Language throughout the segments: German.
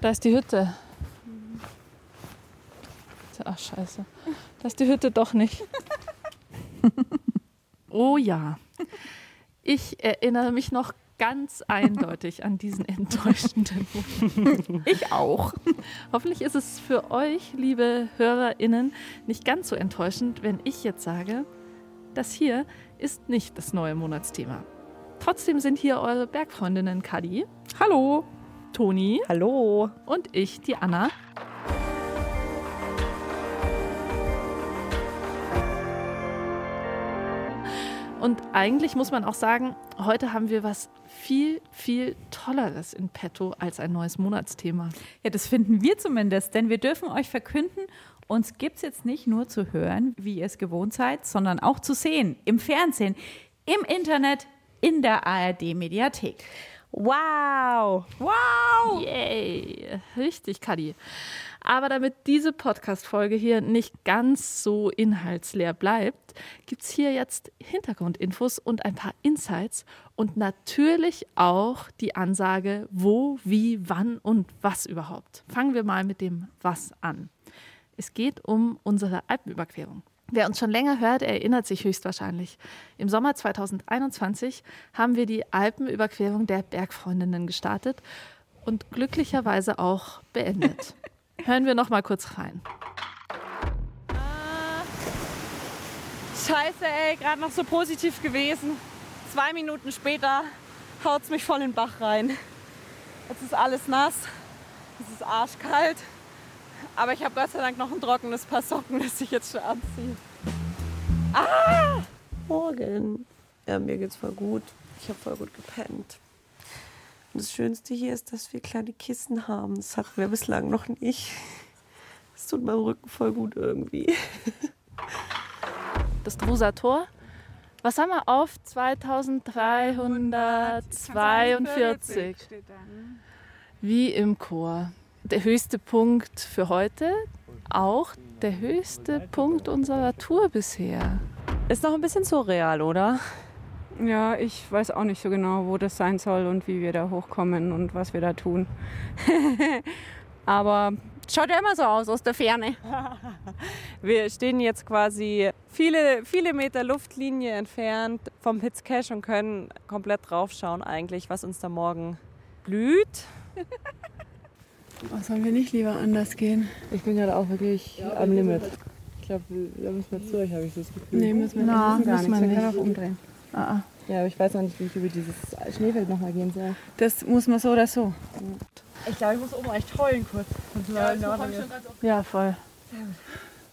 Da ist die Hütte. Ach, scheiße. Da ist die Hütte doch nicht. oh ja. Ich erinnere mich noch ganz eindeutig an diesen enttäuschenden Moment. Ich auch. Hoffentlich ist es für euch, liebe HörerInnen, nicht ganz so enttäuschend, wenn ich jetzt sage, das hier ist nicht das neue Monatsthema. Trotzdem sind hier eure Bergfreundinnen Kadi. Hallo. Toni. Hallo. Und ich, die Anna. Und eigentlich muss man auch sagen, heute haben wir was viel, viel Tolleres in petto als ein neues Monatsthema. Ja, das finden wir zumindest, denn wir dürfen euch verkünden, uns gibt es jetzt nicht nur zu hören, wie ihr es gewohnt seid, sondern auch zu sehen, im Fernsehen, im Internet, in der ARD-Mediathek. Wow! Wow! Yay! Richtig, Kadi. Aber damit diese Podcast-Folge hier nicht ganz so inhaltsleer bleibt, gibt es hier jetzt Hintergrundinfos und ein paar Insights und natürlich auch die Ansage, wo, wie, wann und was überhaupt. Fangen wir mal mit dem Was an. Es geht um unsere Alpenüberquerung. Wer uns schon länger hört, erinnert sich höchstwahrscheinlich. Im Sommer 2021 haben wir die Alpenüberquerung der Bergfreundinnen gestartet und glücklicherweise auch beendet. Hören wir noch mal kurz rein. Ah, scheiße, ey, gerade noch so positiv gewesen. Zwei Minuten später haut es mich voll in den Bach rein. Jetzt ist alles nass, es ist arschkalt. Aber ich habe Gott sei Dank noch ein trockenes Paar Socken, das ich jetzt schon anziehe. Ah! Morgen. Ja, mir geht's voll gut. Ich habe voll gut gepennt. Und das Schönste hier ist, dass wir kleine Kissen haben. Das hatten wir bislang noch nicht. Das tut meinem Rücken voll gut irgendwie. Das Druser Tor. Was haben wir auf? 2342. Wie im Chor der höchste Punkt für heute, auch der höchste Punkt unserer Tour bisher. Ist noch ein bisschen surreal, oder? Ja, ich weiß auch nicht so genau, wo das sein soll und wie wir da hochkommen und was wir da tun. Aber schaut ja immer so aus aus der Ferne. wir stehen jetzt quasi viele, viele Meter Luftlinie entfernt vom Hitzcache und können komplett draufschauen eigentlich, was uns da morgen blüht. Oh, sollen wir nicht lieber anders gehen? Ich bin gerade auch wirklich ja, am Limit. Ich glaube, da müssen wir zu euch, habe ich das Gefühl. Nee, müssen wir nicht. Na, müssen gar nicht. Wir können auch umdrehen. Ah, ah. Ja, aber ich weiß noch nicht, wie ich über dieses Schneefeld nochmal gehen soll. Das muss man so oder so. Ich glaube, ich muss oben echt heulen kurz. Ja, ja voll.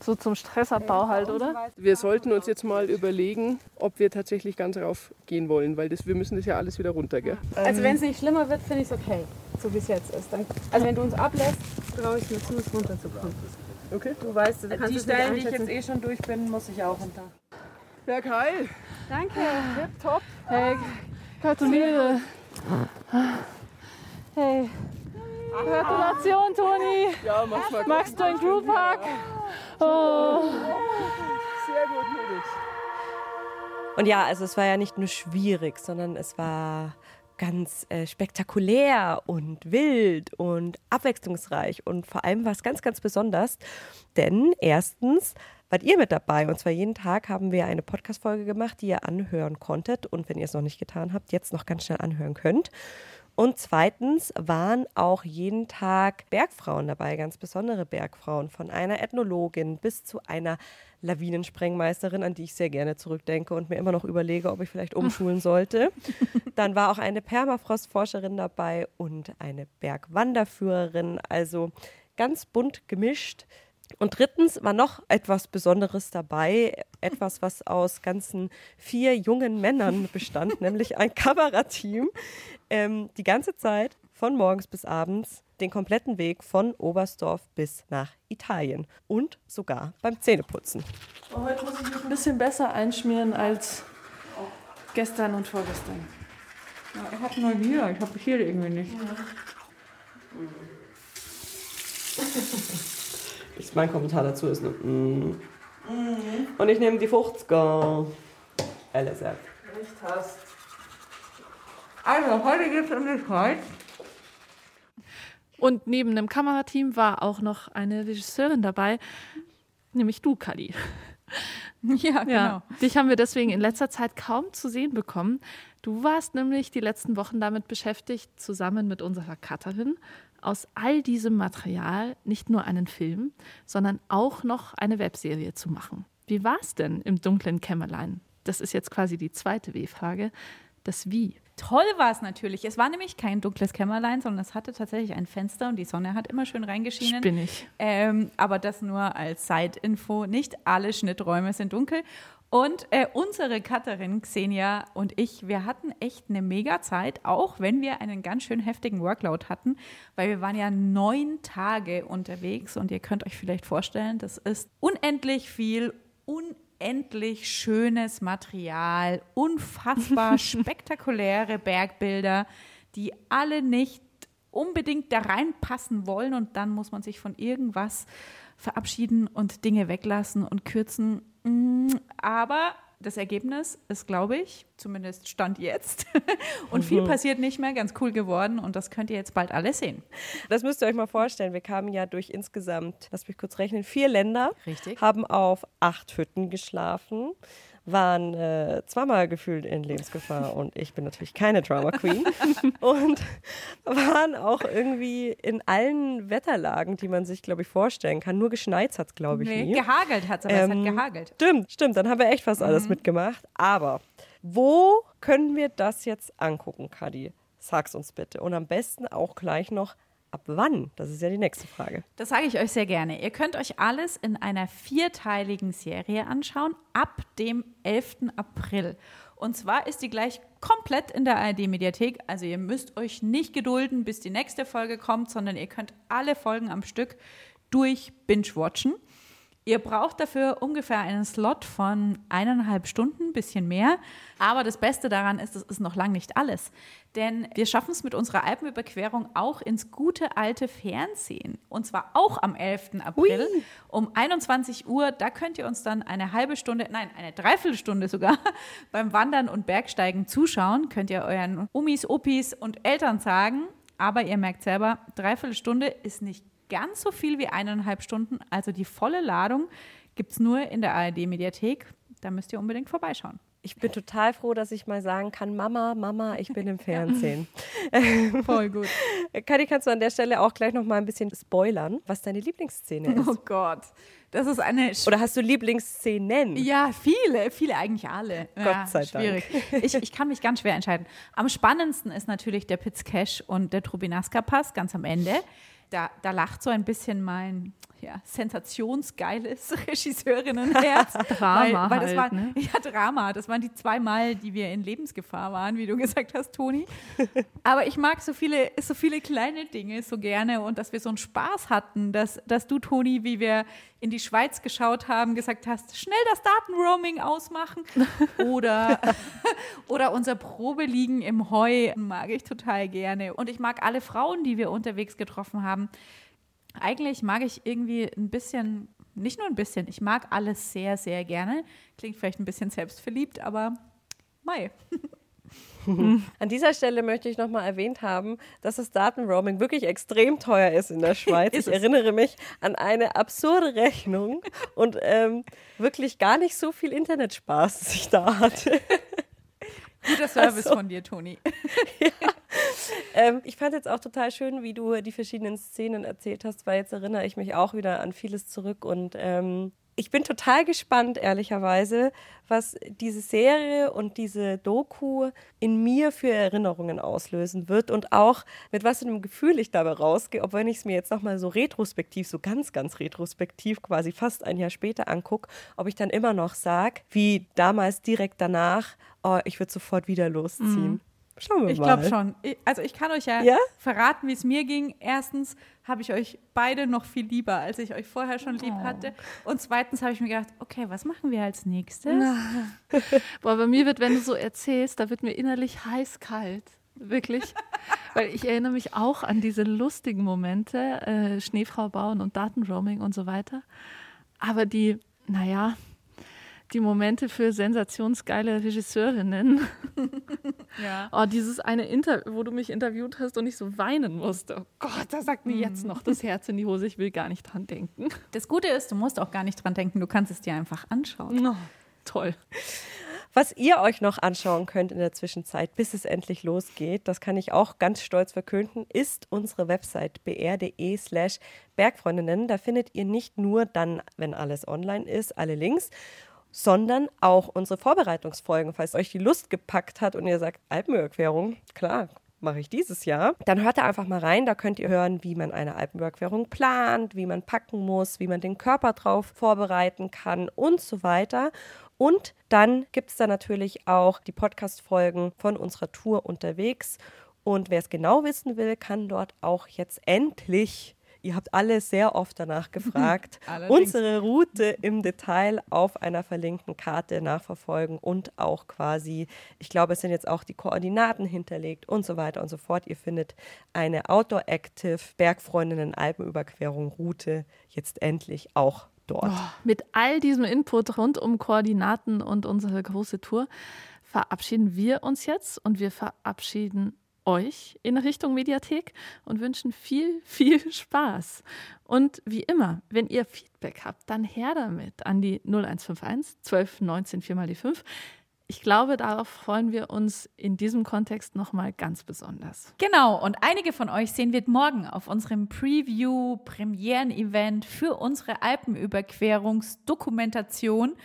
So zum Stressabbau halt, oder? Wir sollten uns jetzt mal überlegen, ob wir tatsächlich ganz rauf gehen wollen, weil das, wir müssen das ja alles wieder runter, gell? Also wenn es nicht schlimmer wird, finde ich es okay so wie es jetzt ist. Dann, also wenn du uns ablässt, traue ich mir zu, es runterzukommen. Okay. Du weißt, du kannst Die Stellen, die ich jetzt eh schon durch bin, muss ich auch runter. Ja, geil. Danke. Ja, top. Hey, gratuliere. Hey. Gratulation, Toni. Ja, mach mal. Magst du einen Crewpark? Oh. Sehr gut, Mädels. Und ja, also es war ja nicht nur schwierig, sondern es war ganz äh, spektakulär und wild und abwechslungsreich und vor allem war es ganz, ganz besonders, denn erstens wart ihr mit dabei und zwar jeden Tag haben wir eine Podcast-Folge gemacht, die ihr anhören konntet und wenn ihr es noch nicht getan habt, jetzt noch ganz schnell anhören könnt. Und zweitens waren auch jeden Tag Bergfrauen dabei, ganz besondere Bergfrauen, von einer Ethnologin bis zu einer Lawinensprengmeisterin, an die ich sehr gerne zurückdenke und mir immer noch überlege, ob ich vielleicht umschulen sollte. Dann war auch eine Permafrostforscherin dabei und eine Bergwanderführerin, also ganz bunt gemischt. Und drittens war noch etwas Besonderes dabei, etwas, was aus ganzen vier jungen Männern bestand, nämlich ein Kamerateam, ähm, die ganze Zeit von morgens bis abends den kompletten Weg von Oberstdorf bis nach Italien und sogar beim Zähneputzen. Heute muss ich mich ein bisschen besser einschmieren als gestern und vorgestern. Ja, ich habe nur hier, ich habe hier irgendwie nicht. Ja. Ich, mein Kommentar dazu ist nur, mm. Mhm. Und ich nehme die 50er. LSF. Nicht hast. Also, heute geht es um die Kreuz. Und neben dem Kamerateam war auch noch eine Regisseurin dabei, nämlich du, Kali. Ja, genau. Ja, dich haben wir deswegen in letzter Zeit kaum zu sehen bekommen. Du warst nämlich die letzten Wochen damit beschäftigt, zusammen mit unserer Cutterin aus all diesem Material nicht nur einen Film, sondern auch noch eine Webserie zu machen. Wie war es denn im dunklen Kämmerlein? Das ist jetzt quasi die zweite W-Frage. Das Wie. Toll war es natürlich. Es war nämlich kein dunkles Kämmerlein, sondern es hatte tatsächlich ein Fenster und die Sonne hat immer schön reingeschienen. Spinnig. Ähm, aber das nur als Side-Info. Nicht alle Schnitträume sind dunkel. Und äh, unsere Cutterin Xenia und ich, wir hatten echt eine mega Zeit, auch wenn wir einen ganz schön heftigen Workload hatten, weil wir waren ja neun Tage unterwegs und ihr könnt euch vielleicht vorstellen, das ist unendlich viel, unendlich schönes Material, unfassbar spektakuläre Bergbilder, die alle nicht unbedingt da reinpassen wollen und dann muss man sich von irgendwas verabschieden und Dinge weglassen und kürzen. Mm, Aber das Ergebnis ist, glaube ich, zumindest Stand jetzt. Und viel passiert nicht mehr, ganz cool geworden. Und das könnt ihr jetzt bald alle sehen. Das müsst ihr euch mal vorstellen. Wir kamen ja durch insgesamt, lass mich kurz rechnen, vier Länder. Richtig. Haben auf acht Hütten geschlafen, waren äh, zweimal gefühlt in Lebensgefahr und ich bin natürlich keine Drama Queen. und waren auch irgendwie in allen Wetterlagen, die man sich, glaube ich, vorstellen kann. Nur geschneit hat glaube ich, Nee, nie. gehagelt hat es, aber es Ähm, hat gehagelt. Stimmt, stimmt, dann haben wir echt fast alles mitgemacht. Aber wo können wir das jetzt angucken, Kadi? Sag's uns bitte. Und am besten auch gleich noch, ab wann? Das ist ja die nächste Frage. Das sage ich euch sehr gerne. Ihr könnt euch alles in einer vierteiligen Serie anschauen ab dem 11. April. Und zwar ist die gleich komplett in der ARD-Mediathek. Also ihr müsst euch nicht gedulden, bis die nächste Folge kommt, sondern ihr könnt alle Folgen am Stück durch binge-watchen. Ihr braucht dafür ungefähr einen Slot von eineinhalb Stunden, bisschen mehr. Aber das Beste daran ist, es ist noch lang nicht alles. Denn wir schaffen es mit unserer Alpenüberquerung auch ins gute alte Fernsehen. Und zwar auch am 11. April um 21 Uhr. Da könnt ihr uns dann eine halbe Stunde, nein, eine Dreiviertelstunde sogar beim Wandern und Bergsteigen zuschauen. Könnt ihr euren Omis, Opis und Eltern sagen. Aber ihr merkt selber, Dreiviertelstunde ist nicht ganz so viel wie eineinhalb Stunden. Also die volle Ladung gibt es nur in der ARD-Mediathek. Da müsst ihr unbedingt vorbeischauen. Ich bin total froh, dass ich mal sagen kann, Mama, Mama, ich bin im Fernsehen. Voll gut. Kadi, kannst du an der Stelle auch gleich noch mal ein bisschen spoilern, was deine Lieblingsszene ist? Oh Gott. Das ist eine Oder hast du Lieblingsszenen? Ja, viele, viele eigentlich alle. Gott ja, sei Dank. schwierig. Ich, ich kann mich ganz schwer entscheiden. Am spannendsten ist natürlich der Piz Cash und der Trubinaska-Pass ganz am Ende. Da, da lacht so ein bisschen mein ja, sensationsgeiles Regisseurinnenherz. Drama weil, weil das halt, war, ne? Ja, Drama. Das waren die zwei Mal, die wir in Lebensgefahr waren, wie du gesagt hast, Toni. Aber ich mag so viele, so viele kleine Dinge so gerne und dass wir so einen Spaß hatten, dass, dass du, Toni, wie wir in die Schweiz geschaut haben, gesagt hast, schnell das Datenroaming ausmachen. Oder, oder unser Probeliegen im Heu mag ich total gerne. Und ich mag alle Frauen, die wir unterwegs getroffen haben. Eigentlich mag ich irgendwie ein bisschen, nicht nur ein bisschen, ich mag alles sehr, sehr gerne. Klingt vielleicht ein bisschen selbstverliebt, aber mei. An dieser Stelle möchte ich noch mal erwähnt haben, dass das Datenroaming wirklich extrem teuer ist in der Schweiz. Ich erinnere mich an eine absurde Rechnung und ähm, wirklich gar nicht so viel Internetspaß, das ich da hatte. Guter Service Also. von dir, Toni. Ähm, ich fand jetzt auch total schön, wie du die verschiedenen Szenen erzählt hast, weil jetzt erinnere ich mich auch wieder an vieles zurück und ähm, ich bin total gespannt, ehrlicherweise, was diese Serie und diese Doku in mir für Erinnerungen auslösen wird und auch mit was für einem Gefühl ich dabei rausgehe, ob wenn ich es mir jetzt nochmal so retrospektiv, so ganz, ganz retrospektiv, quasi fast ein Jahr später angucke, ob ich dann immer noch sage, wie damals direkt danach, oh, ich würde sofort wieder losziehen. Schauen wir Ich mal. glaube schon. Ich, also ich kann euch ja, Ja? verraten, wie es mir ging. Erstens habe ich euch beide noch viel lieber, als ich euch vorher schon lieb hatte. Und zweitens habe ich mir gedacht, okay, was machen wir als nächstes? Boah, bei mir wird, wenn du so erzählst, da wird mir innerlich heiß kalt. Wirklich. Weil ich erinnere mich auch an diese lustigen Momente, äh, Schneefrau bauen und Datenroaming und so weiter. Aber die, naja, die Momente für sensationsgeile Regisseurinnen. Ja. Oh, dieses eine Interview, wo du mich interviewt hast und ich so weinen musste. Oh Gott, da sagt mir jetzt noch das Herz in die Hose. Ich will gar nicht dran denken. Das Gute ist, du musst auch gar nicht dran denken, du kannst es dir einfach anschauen. Oh, toll. Was ihr euch noch anschauen könnt in der Zwischenzeit, bis es endlich losgeht, das kann ich auch ganz stolz verkünden, ist unsere Website br.de slash Bergfreundinnen. Da findet ihr nicht nur dann, wenn alles online ist, alle Links, sondern auch unsere Vorbereitungsfolgen. Falls euch die Lust gepackt hat und ihr sagt, Alpenüberquerung, klar, mache ich dieses Jahr. Dann hört da einfach mal rein. Da könnt ihr hören, wie man eine Alpenüberquerung plant, wie man packen muss, wie man den Körper drauf vorbereiten kann und so weiter. Und dann gibt es da natürlich auch die Podcast-Folgen von unserer Tour unterwegs. Und wer es genau wissen will, kann dort auch jetzt endlich Ihr habt alle sehr oft danach gefragt, unsere Route im Detail auf einer verlinkten Karte nachverfolgen und auch quasi, ich glaube, es sind jetzt auch die Koordinaten hinterlegt und so weiter und so fort. Ihr findet eine Outdoor-Active Bergfreundinnen-Alpenüberquerung-Route jetzt endlich auch dort. Mit all diesem Input rund um Koordinaten und unsere große Tour verabschieden wir uns jetzt und wir verabschieden euch in Richtung Mediathek und wünschen viel, viel Spaß. Und wie immer, wenn ihr Feedback habt, dann her damit an die 0151 12 19 4 mal die 5. Ich glaube, darauf freuen wir uns in diesem Kontext nochmal ganz besonders. Genau, und einige von euch sehen wir morgen auf unserem Preview-Premieren-Event für unsere Alpenüberquerungsdokumentation.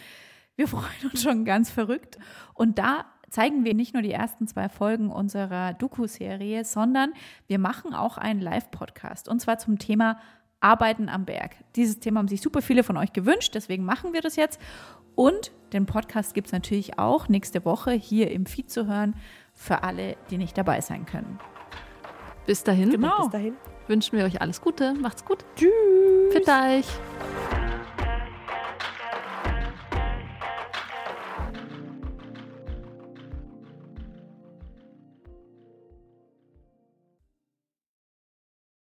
Wir freuen uns schon ganz verrückt. Und da zeigen wir nicht nur die ersten zwei Folgen unserer Doku-Serie, sondern wir machen auch einen Live-Podcast. Und zwar zum Thema Arbeiten am Berg. Dieses Thema haben sich super viele von euch gewünscht, deswegen machen wir das jetzt. Und den Podcast gibt es natürlich auch nächste Woche hier im Feed zu hören für alle, die nicht dabei sein können. Bis dahin Genau. Bis dahin. wünschen wir euch alles Gute. Macht's gut. Tschüss. Für euch.